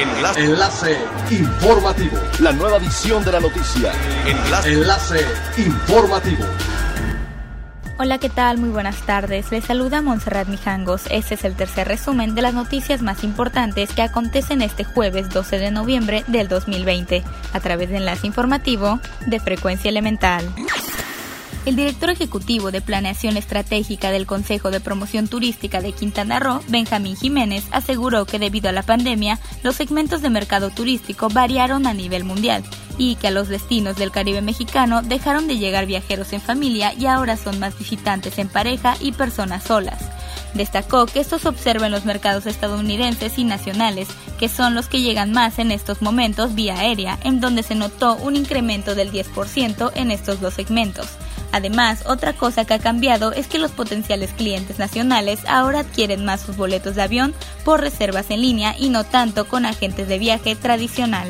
Enlace. Enlace informativo. La nueva edición de la noticia. Enlace. Enlace informativo. Hola, ¿qué tal? Muy buenas tardes. Les saluda Montserrat Mijangos. Este es el tercer resumen de las noticias más importantes que acontecen este jueves 12 de noviembre del 2020 a través de Enlace Informativo de Frecuencia Elemental. El director ejecutivo de Planeación Estratégica del Consejo de Promoción Turística de Quintana Roo, Benjamín Jiménez, aseguró que debido a la pandemia, los segmentos de mercado turístico variaron a nivel mundial y que a los destinos del Caribe mexicano dejaron de llegar viajeros en familia y ahora son más visitantes en pareja y personas solas. Destacó que esto se observa en los mercados estadounidenses y nacionales, que son los que llegan más en estos momentos vía aérea, en donde se notó un incremento del 10% en estos dos segmentos. Además, otra cosa que ha cambiado es que los potenciales clientes nacionales ahora adquieren más sus boletos de avión por reservas en línea y no tanto con agentes de viaje tradicional.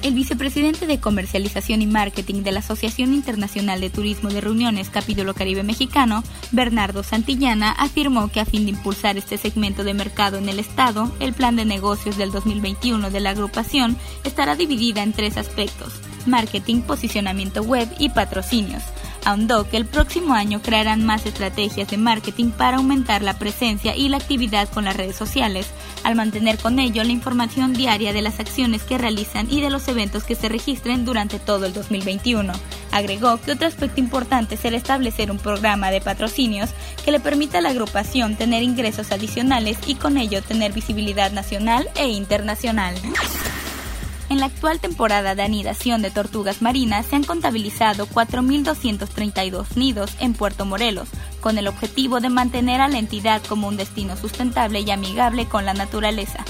El vicepresidente de Comercialización y Marketing de la Asociación Internacional de Turismo de Reuniones Capítulo Caribe Mexicano, Bernardo Santillana, afirmó que a fin de impulsar este segmento de mercado en el Estado, el plan de negocios del 2021 de la agrupación estará dividida en tres aspectos marketing, posicionamiento web y patrocinios. Ahondó que el próximo año crearán más estrategias de marketing para aumentar la presencia y la actividad con las redes sociales, al mantener con ello la información diaria de las acciones que realizan y de los eventos que se registren durante todo el 2021. Agregó que otro aspecto importante será establecer un programa de patrocinios que le permita a la agrupación tener ingresos adicionales y con ello tener visibilidad nacional e internacional. En la actual temporada de anidación de tortugas marinas se han contabilizado 4.232 nidos en Puerto Morelos, con el objetivo de mantener a la entidad como un destino sustentable y amigable con la naturaleza.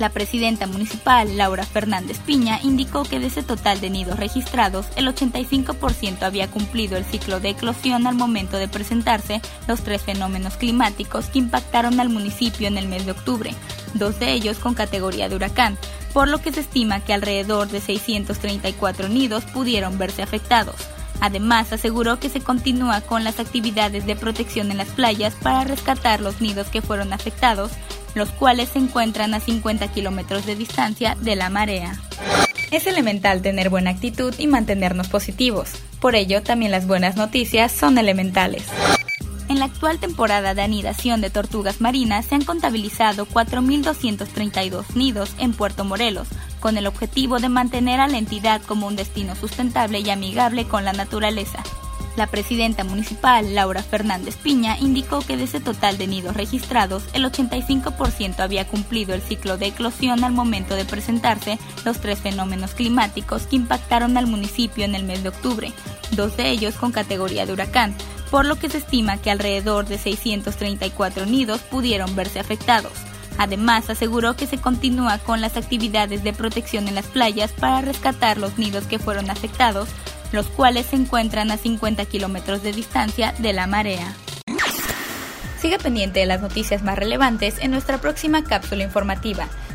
La presidenta municipal, Laura Fernández Piña, indicó que de ese total de nidos registrados, el 85% había cumplido el ciclo de eclosión al momento de presentarse los tres fenómenos climáticos que impactaron al municipio en el mes de octubre, dos de ellos con categoría de huracán, por lo que se estima que alrededor de 634 nidos pudieron verse afectados. Además, aseguró que se continúa con las actividades de protección en las playas para rescatar los nidos que fueron afectados, los cuales se encuentran a 50 kilómetros de distancia de la marea. Es elemental tener buena actitud y mantenernos positivos. Por ello, también las buenas noticias son elementales. La actual temporada de anidación de tortugas marinas se han contabilizado 4.232 nidos en Puerto Morelos, con el objetivo de mantener a la entidad como un destino sustentable y amigable con la naturaleza. La presidenta municipal, Laura Fernández Piña, indicó que de ese total de nidos registrados, el 85% había cumplido el ciclo de eclosión al momento de presentarse los tres fenómenos climáticos que impactaron al municipio en el mes de octubre, dos de ellos con categoría de huracán, por lo que se estima que alrededor de 634 nidos pudieron verse afectados. Además, aseguró que se continúa con las actividades de protección en las playas para rescatar los nidos que fueron afectados, los cuales se encuentran a 50 kilómetros de distancia de la marea. Siga pendiente de las noticias más relevantes en nuestra próxima cápsula informativa.